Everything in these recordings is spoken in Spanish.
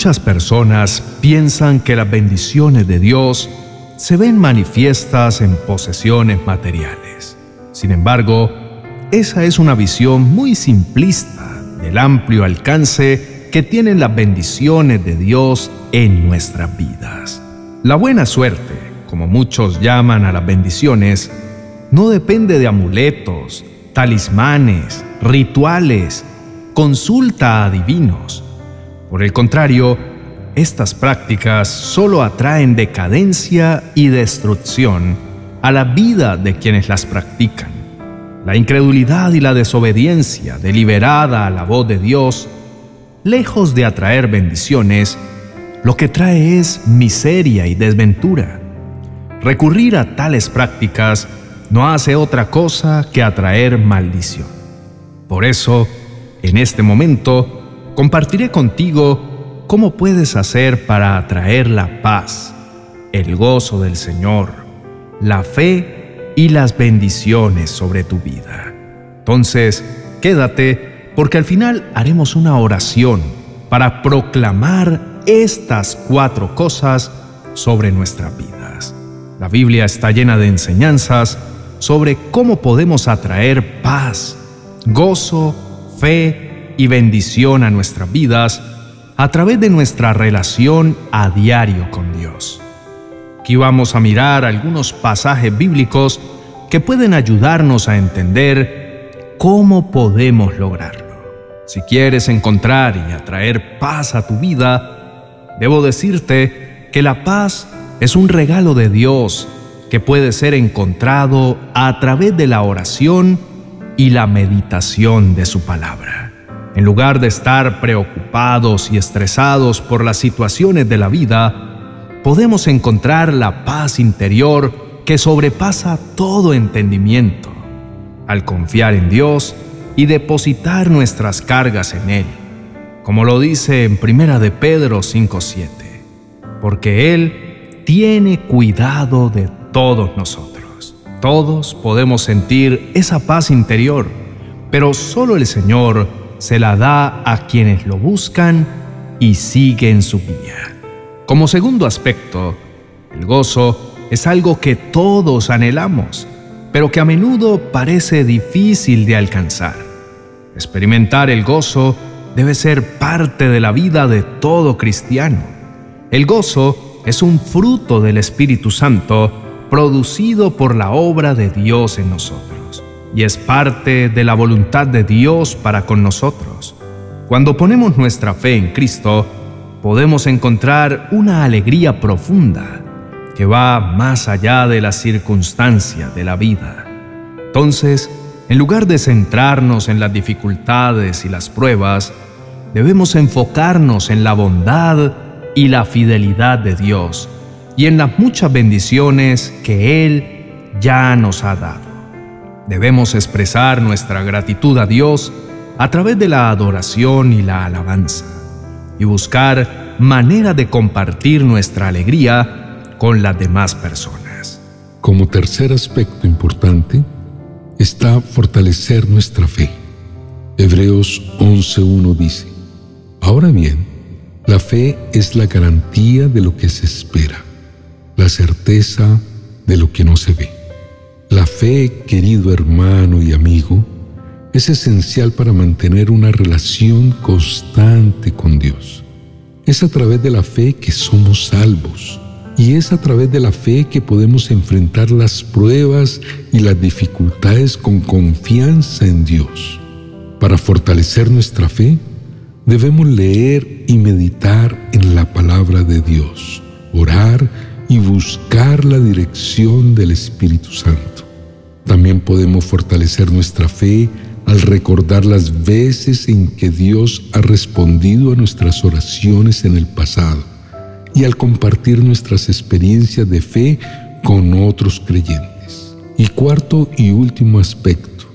Muchas personas piensan que las bendiciones de Dios se ven manifiestas en posesiones materiales. Sin embargo, esa es una visión muy simplista del amplio alcance que tienen las bendiciones de Dios en nuestras vidas. La buena suerte, como muchos llaman a las bendiciones, no depende de amuletos, talismanes, rituales, consulta a divinos. Por el contrario, estas prácticas solo atraen decadencia y destrucción a la vida de quienes las practican. La incredulidad y la desobediencia deliberada a la voz de Dios, lejos de atraer bendiciones, lo que trae es miseria y desventura. Recurrir a tales prácticas no hace otra cosa que atraer maldición. Por eso, en este momento, compartiré contigo cómo puedes hacer para atraer la paz, el gozo del Señor, la fe y las bendiciones sobre tu vida. Entonces, quédate porque al final haremos una oración para proclamar estas cuatro cosas sobre nuestras vidas. La Biblia está llena de enseñanzas sobre cómo podemos atraer paz, gozo, fe y bendición a nuestras vidas a través de nuestra relación a diario con Dios. Aquí vamos a mirar algunos pasajes bíblicos que pueden ayudarnos a entender cómo podemos lograrlo. Si quieres encontrar y atraer paz a tu vida, debo decirte que la paz es un regalo de Dios que puede ser encontrado a través de la oración y la meditación de su palabra. En lugar de estar preocupados y estresados por las situaciones de la vida, podemos encontrar la paz interior que sobrepasa todo entendimiento al confiar en Dios y depositar nuestras cargas en Él, como lo dice en Primera de Pedro 5:7, porque Él tiene cuidado de todos nosotros. Todos podemos sentir esa paz interior, pero solo el Señor se la da a quienes lo buscan y siguen su guía. Como segundo aspecto, el gozo es algo que todos anhelamos, pero que a menudo parece difícil de alcanzar. Experimentar el gozo debe ser parte de la vida de todo cristiano. El gozo es un fruto del Espíritu Santo producido por la obra de Dios en nosotros y es parte de la voluntad de Dios para con nosotros. Cuando ponemos nuestra fe en Cristo, podemos encontrar una alegría profunda que va más allá de la circunstancia de la vida. Entonces, en lugar de centrarnos en las dificultades y las pruebas, debemos enfocarnos en la bondad y la fidelidad de Dios y en las muchas bendiciones que Él ya nos ha dado. Debemos expresar nuestra gratitud a Dios a través de la adoración y la alabanza y buscar manera de compartir nuestra alegría con las demás personas. Como tercer aspecto importante está fortalecer nuestra fe. Hebreos 11.1 dice, Ahora bien, la fe es la garantía de lo que se espera, la certeza de lo que no se ve. La fe, querido hermano y amigo, es esencial para mantener una relación constante con Dios. Es a través de la fe que somos salvos y es a través de la fe que podemos enfrentar las pruebas y las dificultades con confianza en Dios. Para fortalecer nuestra fe, debemos leer y meditar en la palabra de Dios, orar y buscar la dirección del Espíritu Santo. También podemos fortalecer nuestra fe al recordar las veces en que Dios ha respondido a nuestras oraciones en el pasado y al compartir nuestras experiencias de fe con otros creyentes. Y cuarto y último aspecto,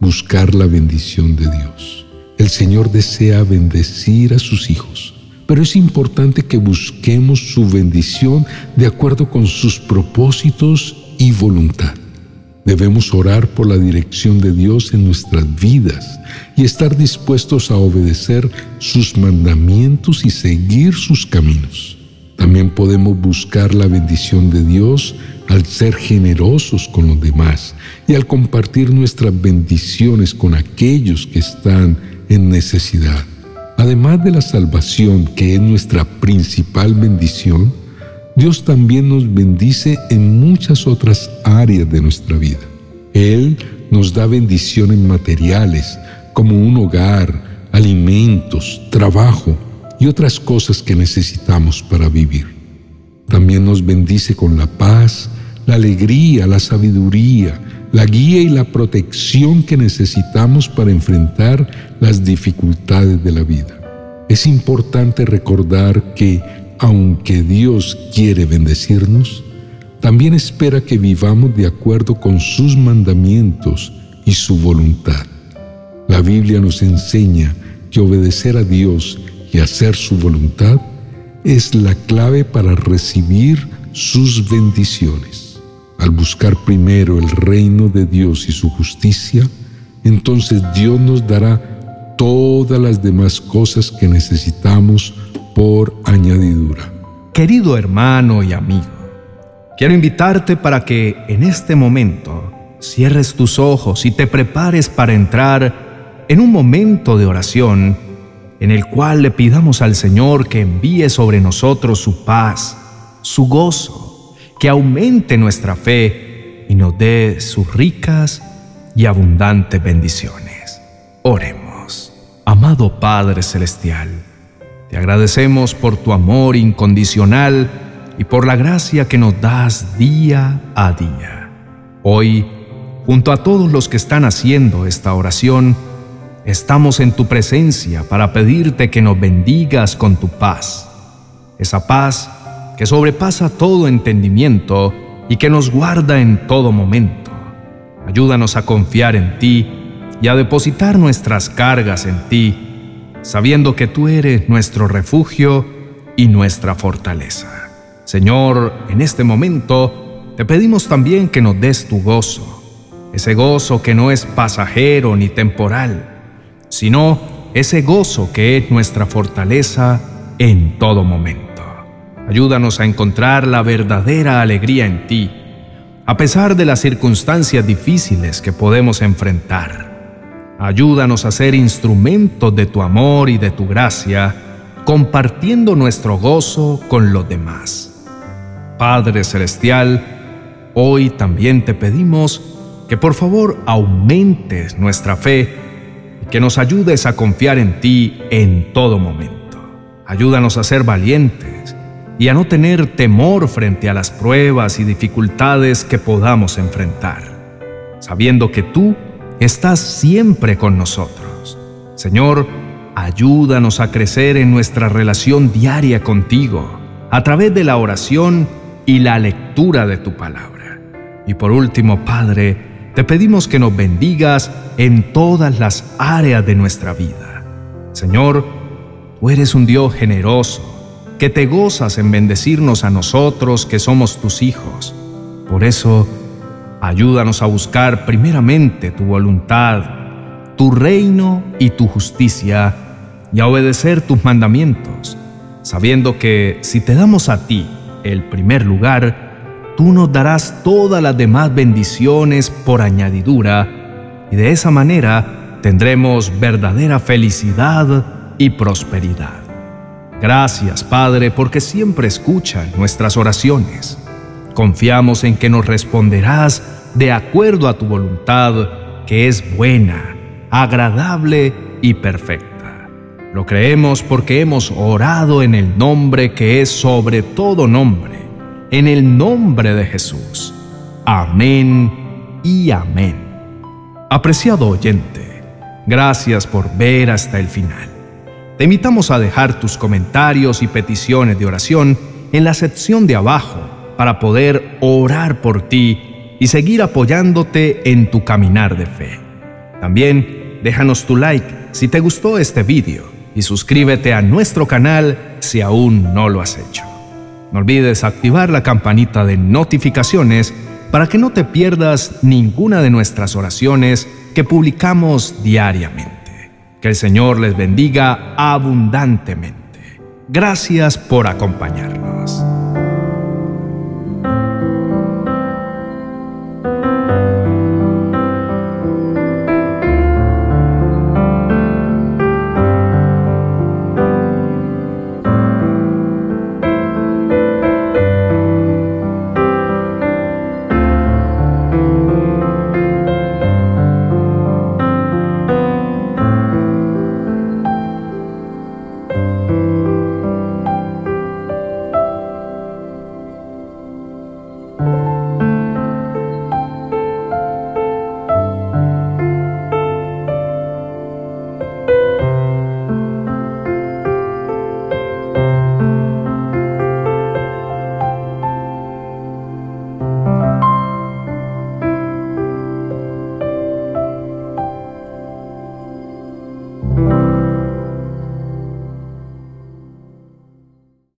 buscar la bendición de Dios. El Señor desea bendecir a sus hijos, pero es importante que busquemos su bendición de acuerdo con sus propósitos y voluntad. Debemos orar por la dirección de Dios en nuestras vidas y estar dispuestos a obedecer sus mandamientos y seguir sus caminos. También podemos buscar la bendición de Dios al ser generosos con los demás y al compartir nuestras bendiciones con aquellos que están en necesidad. Además de la salvación, que es nuestra principal bendición, Dios también nos bendice en muchas otras áreas de nuestra vida. Él nos da bendiciones materiales, como un hogar, alimentos, trabajo y otras cosas que necesitamos para vivir. También nos bendice con la paz, la alegría, la sabiduría, la guía y la protección que necesitamos para enfrentar las dificultades de la vida. Es importante recordar que, aunque Dios quiere bendecirnos, también espera que vivamos de acuerdo con sus mandamientos y su voluntad. La Biblia nos enseña que obedecer a Dios y hacer su voluntad es la clave para recibir sus bendiciones. Al buscar primero el reino de Dios y su justicia, entonces Dios nos dará todas las demás cosas que necesitamos por añadidura. Querido hermano y amigo, quiero invitarte para que en este momento cierres tus ojos y te prepares para entrar en un momento de oración en el cual le pidamos al Señor que envíe sobre nosotros su paz, su gozo, que aumente nuestra fe y nos dé sus ricas y abundantes bendiciones. Oremos. Amado Padre Celestial, te agradecemos por tu amor incondicional y por la gracia que nos das día a día. Hoy, junto a todos los que están haciendo esta oración, estamos en tu presencia para pedirte que nos bendigas con tu paz, esa paz que sobrepasa todo entendimiento y que nos guarda en todo momento. Ayúdanos a confiar en ti y a depositar nuestras cargas en ti, sabiendo que tú eres nuestro refugio y nuestra fortaleza. Señor, en este momento te pedimos también que nos des tu gozo, ese gozo que no es pasajero ni temporal, sino ese gozo que es nuestra fortaleza en todo momento. Ayúdanos a encontrar la verdadera alegría en ti, a pesar de las circunstancias difíciles que podemos enfrentar. Ayúdanos a ser instrumentos de tu amor y de tu gracia, compartiendo nuestro gozo con los demás. Padre Celestial, hoy también te pedimos que por favor aumentes nuestra fe que nos ayudes a confiar en ti en todo momento. Ayúdanos a ser valientes y a no tener temor frente a las pruebas y dificultades que podamos enfrentar, sabiendo que tú estás siempre con nosotros. Señor, ayúdanos a crecer en nuestra relación diaria contigo a través de la oración y la lectura de tu palabra. Y por último, Padre, te pedimos que nos bendigas en todas las áreas de nuestra vida. Señor, tú eres un Dios generoso, que te gozas en bendecirnos a nosotros que somos tus hijos. Por eso, ayúdanos a buscar primeramente tu voluntad, tu reino y tu justicia, y a obedecer tus mandamientos, sabiendo que si te damos a ti el primer lugar, tú nos darás todas las demás bendiciones por añadidura, y de esa manera tendremos verdadera felicidad y prosperidad. Gracias, Padre, porque siempre escuchan nuestras oraciones. Confiamos en que nos responderás de acuerdo a tu voluntad, que es buena, agradable y perfecta. Lo creemos porque hemos orado en el nombre que es sobre todo nombre en el nombre de Jesús. Amén y amén. Apreciado oyente, gracias por ver hasta el final. Te invitamos a dejar tus comentarios y peticiones de oración en la sección de abajo para poder orar por ti y seguir apoyándote en tu caminar de fe. También déjanos tu like si te gustó este video y suscríbete a nuestro canal si aún no lo has hecho. No olvides activar la campanita de notificaciones para que no te pierdas ninguna de nuestras oraciones que publicamos diariamente. Que el Señor les bendiga abundantemente. Gracias por acompañarnos.